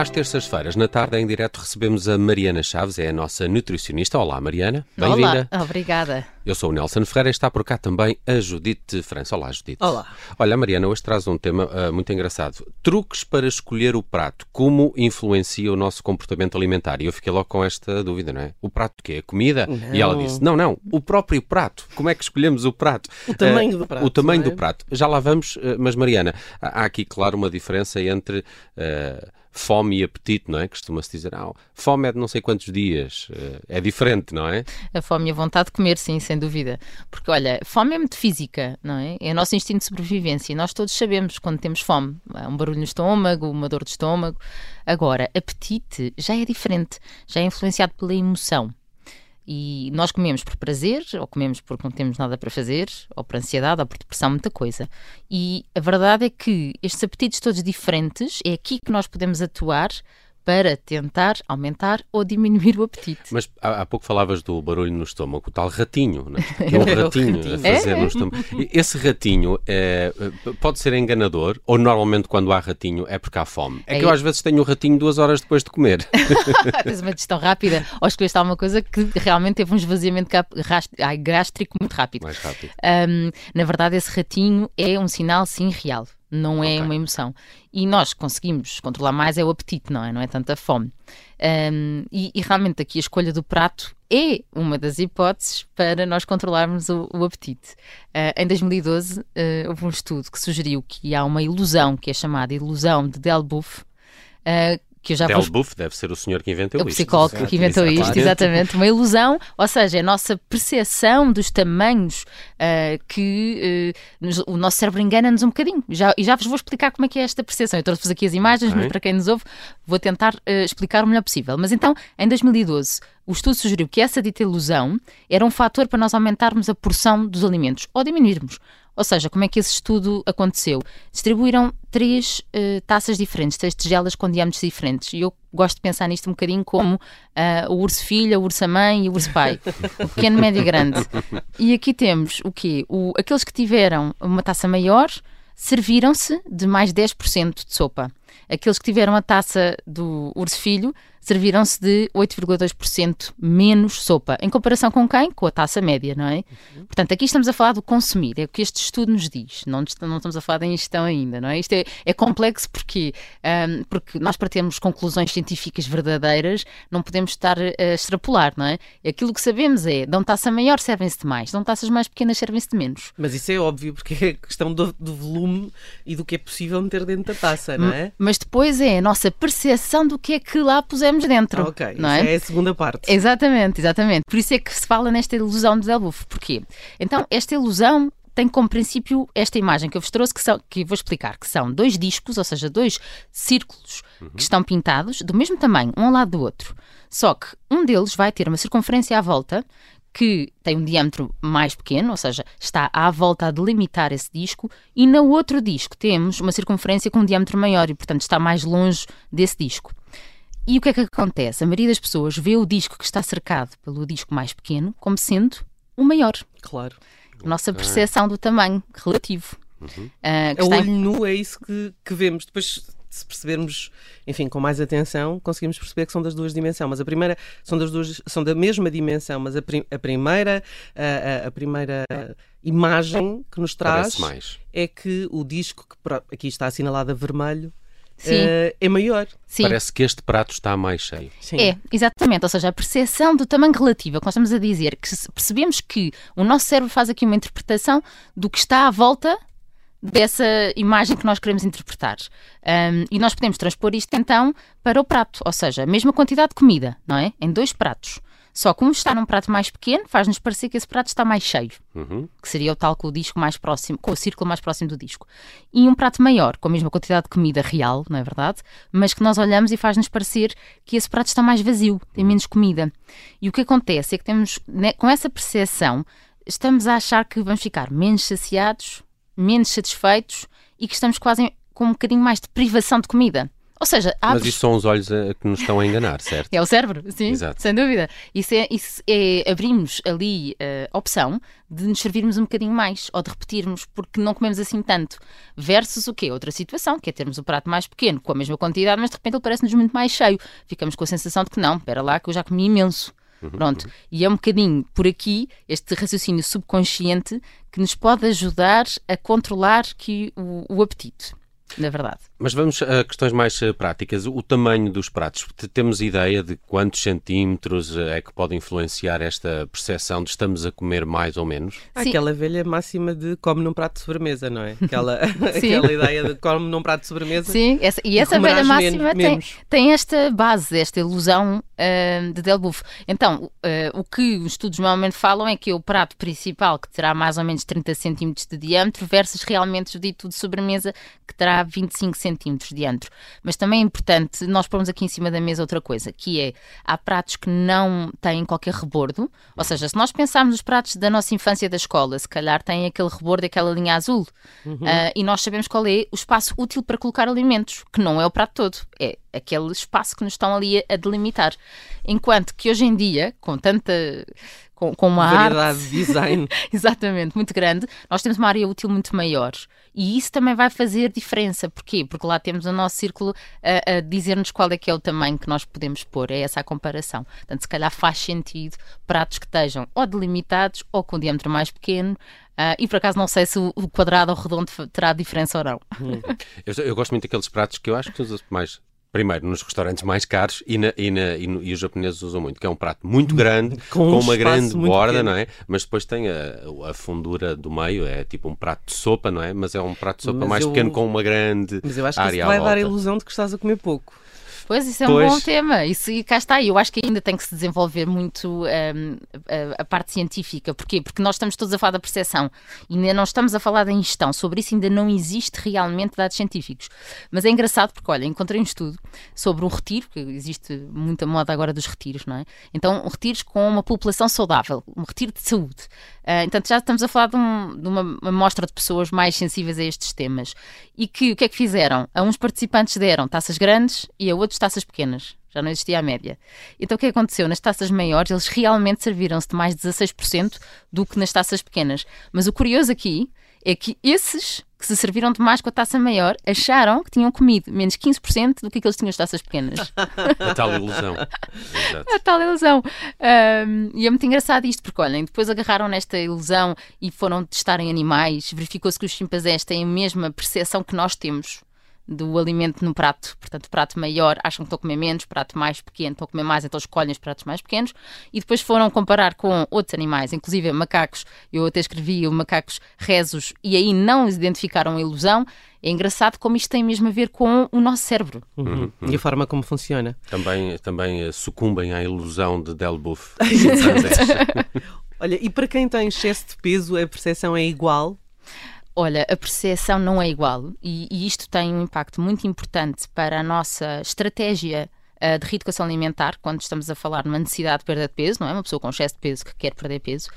Às terças-feiras, na tarde, em direto, recebemos a Mariana Chaves, é a nossa nutricionista. Olá, Mariana. Bem-vinda. Olá, obrigada. Eu sou o Nelson Ferreira e está por cá também a Judite França. Olá, Judite. Olá. Olha, a Mariana hoje traz um tema uh, muito engraçado. Truques para escolher o prato. Como influencia o nosso comportamento alimentar? E eu fiquei logo com esta dúvida, não é? O prato o quê? A comida? Não. E ela disse, não, não, o próprio prato. Como é que escolhemos o prato? O tamanho do prato. O tamanho é? do prato. Já lá vamos, uh, mas Mariana, há aqui, claro, uma diferença entre... uh, Fome e apetite, não é? Costuma-se dizer, ah, fome é de não sei quantos dias. Uh, É diferente, não é? A fome e a vontade de comer, sim, sem dúvida. Porque, olha, fome é muito física, não é? É o nosso instinto de sobrevivência e nós todos sabemos quando temos fome. Há um barulho no estômago, uma dor de estômago. Agora, apetite já é diferente, já é influenciado pela emoção. E nós comemos por prazer, ou comemos porque não temos nada para fazer, ou por ansiedade, ou por depressão, muita coisa. E a verdade é que estes apetites todos diferentes, é aqui que nós podemos atuar para tentar aumentar ou diminuir o apetite. Mas há, há pouco falavas do barulho no estômago, o tal ratinho, né? Tem um É o ratinho a ratinho. fazer É? no estômago. Esse ratinho é, pode ser enganador, ou normalmente quando há ratinho é porque há fome. É que É eu i- às vezes tenho o ratinho duas horas depois de comer. Tens uma digestão rápida ou escolheste alguma coisa que realmente teve um esvaziamento gástrico muito rápido. Mais rápido. Hum, na verdade, esse ratinho é um sinal, sim, real. Não é Ok. uma emoção. E nós conseguimos controlar mais é o apetite, não é? Não é tanta fome. Hum, e, e realmente aqui a escolha do prato é uma das hipóteses para nós controlarmos o, o apetite. Ah, em 2012, ah, houve um estudo que sugeriu que há uma ilusão, que é chamada ilusão de Delboeuf, ah, que eu já Del Buff deve ser o senhor que inventou o isto. psicólogo Exato, que inventou isto, exatamente. exatamente, uma ilusão, ou seja, a nossa percepção dos tamanhos ah, que ah, nos- o nosso cérebro engana-nos um bocadinho. Já, e já vos vou explicar como é que é esta percepção. Eu trouxe-vos aqui as imagens, Ok. mas para quem nos ouve, vou tentar ah, explicar o melhor possível. Mas então, em 2012, o estudo sugeriu que essa dita ilusão era um fator para nós aumentarmos a porção dos alimentos ou diminuirmos. Ou seja, como é que esse estudo aconteceu? Distribuíram três eh, taças diferentes, três tigelas com diâmetros diferentes. E eu gosto de pensar nisto um bocadinho como ah, o urso filho, a ursa mãe e o urso pai. o pequeno, médio e grande. E aqui temos o quê? O, aqueles que tiveram uma taça maior serviram-se de mais 10% de sopa. Aqueles que tiveram a taça do urso filho serviram-se de 8,2% menos sopa. Em comparação com quem? Com a taça média, não é? Portanto, aqui estamos a falar do consumir, é o que este estudo nos diz. Não, não estamos a falar da ingestão ainda, não é? Isto é, é complexo porque, ahm, porque nós, para termos conclusões científicas verdadeiras, não podemos estar a extrapolar, não é? Aquilo que sabemos é, dão taça maior, servem-se de mais, dão taças mais pequenas, servem-se de menos. Mas isso é óbvio, porque é questão do, do volume e do que é possível meter dentro da taça, não é? Mas depois é a nossa percepção do que é que lá pusemos dentro. Ah, ok, não é? é a segunda parte. Exatamente, exatamente. Por isso é que se fala nesta ilusão de Delbouf. Porquê? Então, esta ilusão tem como princípio esta imagem que eu vos trouxe, que, são, que vou explicar, que são dois discos, ou seja, dois círculos que estão pintados do mesmo tamanho, um ao lado do outro. Só que um deles vai ter uma circunferência à volta que tem um diâmetro mais pequeno, ou seja, está à volta a delimitar esse disco, e no outro disco temos uma circunferência com um diâmetro maior e, portanto, está mais longe desse disco. E o que é que acontece? A maioria das pessoas vê o disco que está cercado pelo disco mais pequeno como sendo o maior. Claro. A nossa percepção do tamanho relativo. Ah, que A está em- olho nu é isso que, que vemos. Depois, se percebermos, enfim, com mais atenção, conseguimos perceber que são das duas dimensões. Mas a primeira são das duas, são da mesma dimensão, mas a, prim- a primeira, a, a- a primeira imagem que nos traz é que o disco que aqui está assinalado a vermelho Eh, é maior. Sim. Parece que este prato está mais cheio. Sim. É, exatamente. Ou seja, a percepção do tamanho relativo, é o que nós estamos a dizer, que se- percebemos que o nosso cérebro faz aqui uma interpretação do que está à volta dessa imagem que nós queremos interpretar. Ahm, e nós podemos transpor isto então para o prato, ou seja, a mesma quantidade de comida, não é? Em dois pratos. Só um está num prato mais pequeno, faz-nos parecer que esse prato está mais cheio, Uhum. que seria o tal com o disco mais próximo, com o círculo mais próximo do disco. E um prato maior, com a mesma quantidade de comida real, não é verdade? Mas que nós olhamos e faz-nos parecer que esse prato está mais vazio, tem menos comida. E o que acontece é que temos, né, com essa percepção, estamos a achar que vamos ficar menos saciados, menos satisfeitos e que estamos quase com um bocadinho mais de privação de comida. Ou seja, Mas isso são os olhos eh, que nos estão a enganar, certo? É o cérebro, sim, Exato. sem dúvida. Isso é, isso é abrimos ali eh, a opção de nos servirmos um bocadinho mais ou de repetirmos porque não comemos assim tanto. Versus o quê? Outra situação, que é termos o prato mais pequeno, com a mesma quantidade, mas de repente ele parece-nos muito mais cheio. Ficamos com a sensação de que não, espera lá, que eu já comi imenso. Pronto. E é um bocadinho por aqui este raciocínio subconsciente que nos pode ajudar a controlar que o, o apetite. Na verdade. Mas vamos a questões mais eh, práticas. O tamanho dos pratos. Temos ideia de quantos centímetros eh, é que pode influenciar esta percepção de estamos a comer mais ou menos? Sim. aquela velha máxima de come num prato de sobremesa, não é? Aquela, aquela ideia de come num prato de sobremesa. Sim, essa- e essa velha máxima menos- tem, menos. tem esta base, esta ilusão de Delbouffe. Então, ah, o que os estudos normalmente falam é que é o prato principal, que terá mais ou menos 30 centímetros de diâmetro, versus realmente o dito de sobremesa, que terá 25 centímetros de diâmetro. Mas também é importante nós pormos aqui em cima da mesa outra coisa, que é, há pratos que não têm qualquer rebordo, ou seja, se nós pensarmos nos pratos da nossa infância da escola, se calhar têm aquele rebordo, aquela linha azul, Ah, e nós sabemos qual é o espaço útil para colocar alimentos, que não é o prato todo, é aquele espaço que nos estão ali a, delimitar. Enquanto que hoje em dia, com tanta. Com, com uma arte Variedade de design. Exatamente, muito grande. Nós temos uma área útil muito maior. E isso também vai fazer diferença. Porquê? Porque lá temos o nosso círculo a, a dizer-nos qual é que é o tamanho que nós podemos pôr. É essa a comparação. Portanto, se calhar faz sentido pratos que estejam ou delimitados ou com um diâmetro mais pequeno. Ah, e por acaso não sei se o quadrado ou redondo terá diferença ou não. Eu, eu gosto muito daqueles pratos que eu acho que usa mais. Primeiro, nos restaurantes mais caros e, na- e na- e no- e os japoneses usam muito, que é um prato muito grande, Com com, um uma grande borda, pequeno. não é? Mas depois tem a, a fundura do meio, é tipo um prato de sopa, não é? Mas é um prato de sopa Mas mais eu- pequeno com uma grande Mas eu acho que área isso vai dar a ilusão de que estás a comer pouco. Pois, isso é Pois. um bom tema. Isso, e cá está. Eu acho que ainda tem que se desenvolver muito hum, a, a parte científica. Porquê? Porque nós estamos todos a falar da percepção. E ainda não estamos a falar da ingestão. Sobre isso ainda não existe realmente dados científicos. Mas é engraçado porque, olha, encontrei um estudo sobre um retiro, que existe muita moda agora dos retiros, não é? Então, retiros com uma população saudável. Um retiro de saúde. Ah, então já estamos a falar de, um- de uma, uma mostra de pessoas mais sensíveis a estes temas. E que o que é que fizeram? A uns participantes deram taças grandes e a outros taças pequenas. Já não existia a média. Então o que aconteceu? Nas taças maiores, eles realmente serviram-se de mais de 16% do que nas taças pequenas. Mas o curioso aqui é que esses que se serviram de mais com a taça maior acharam que tinham comido menos 15% do que aqueles que tinham as taças pequenas. A tal ilusão. Exato. A tal ilusão. Ahm, e é muito engraçado isto, porque olhem, depois agarraram nesta ilusão e foram testar em animais. Verificou-se que os chimpanzés têm a mesma percepção que nós temos do alimento no prato. Portanto, prato maior acham que estão a comer menos, prato mais pequeno estão a comer mais, então escolhem os pratos mais pequenos. E depois foram comparar com outros animais, inclusive macacos. Eu até escrevi o macacos rezos e aí não identificaram a ilusão. É engraçado como isto tem mesmo a ver com o nosso cérebro. Uhum. E a forma como funciona. Também, também eh, sucumbem à ilusão de Delbouffe. Olha, e para quem tem excesso de peso, a percepção é igual? Olha, a percepção não é igual e, e isto tem um impacto muito importante para a nossa estratégia ah, de reeducação alimentar, quando estamos a falar numa necessidade de perda de peso, não é? Uma pessoa com excesso de peso que quer perder peso.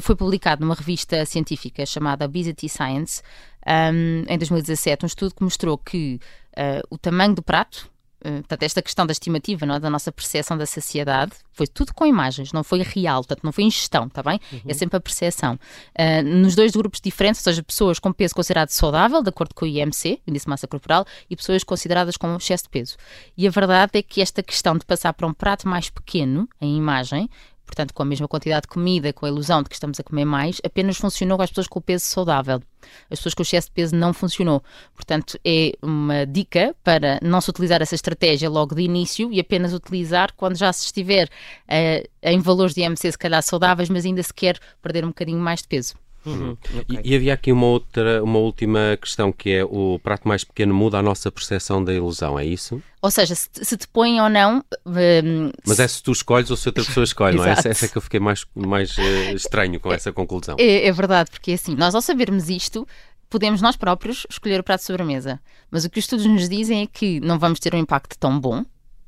Foi publicado numa revista científica chamada Obesity Science, ahm, em 2017, um estudo que mostrou que ah, o tamanho do prato, portanto, esta questão da estimativa, não é? da nossa percepção da saciedade, foi tudo com imagens, não foi real, portanto, não foi ingestão, está bem? É sempre a percepção. Ah, nos dois grupos diferentes, ou seja, pessoas com peso considerado saudável, de acordo com o IMC, Índice de Massa Corporal, e pessoas consideradas com excesso de peso. E a verdade é que esta questão de passar para um prato mais pequeno, em imagem, portanto, com a mesma quantidade de comida, com a ilusão de que estamos a comer mais, apenas funcionou com as pessoas com o peso saudável. As pessoas com excesso de peso não funcionou. Portanto, é uma dica para não se utilizar essa estratégia logo de início e apenas utilizar quando já se estiver eh, em valores de IMC se calhar saudáveis, mas ainda se quer perder um bocadinho mais de peso. Uhum. Ok. E, e havia aqui uma outra, uma última questão que é o prato mais pequeno muda a nossa percepção da ilusão, é isso? Ou seja, se, se te põem ou não. hum, Mas é se tu escolhes ou se outra pessoa escolhe, não é? Essa, essa é que eu fiquei mais, mais eh, estranho com essa conclusão. É, é verdade, porque assim, nós ao sabermos isto, podemos nós próprios escolher o prato de sobremesa. Mas o que os estudos nos dizem é que não vamos ter um impacto tão bom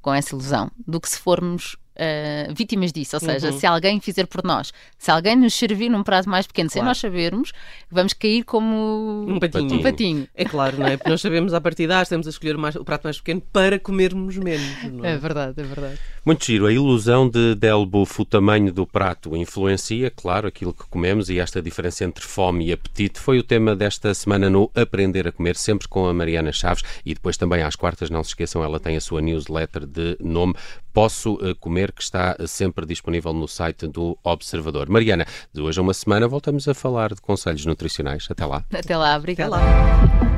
com essa ilusão do que se formos uh, vítimas disso. Ou seja, uhum. se alguém fizer por nós, se alguém nos servir num prazo mais pequeno, claro. sem nós sabermos, vamos cair como um patinho. um patinho. É claro, não é? Porque nós sabemos a partir de temos a escolher o, mais, o, prato mais pequeno para comermos menos. É? é? verdade, é verdade. Muito giro. A ilusão de Delbuff, o tamanho do prato, influencia, claro, aquilo que comemos e esta diferença entre fome e apetite foi o tema desta semana no Aprender a Comer, sempre com a Mariana Chaves e depois também às quartas, não se esqueçam, ela tem a sua newsletter de nome Posso eh, Comer, que está sempre disponível no site do Observador. Mariana, de hoje a uma semana voltamos a falar de conselhos nutricionais. Até lá. Até lá, obrigada. Até lá.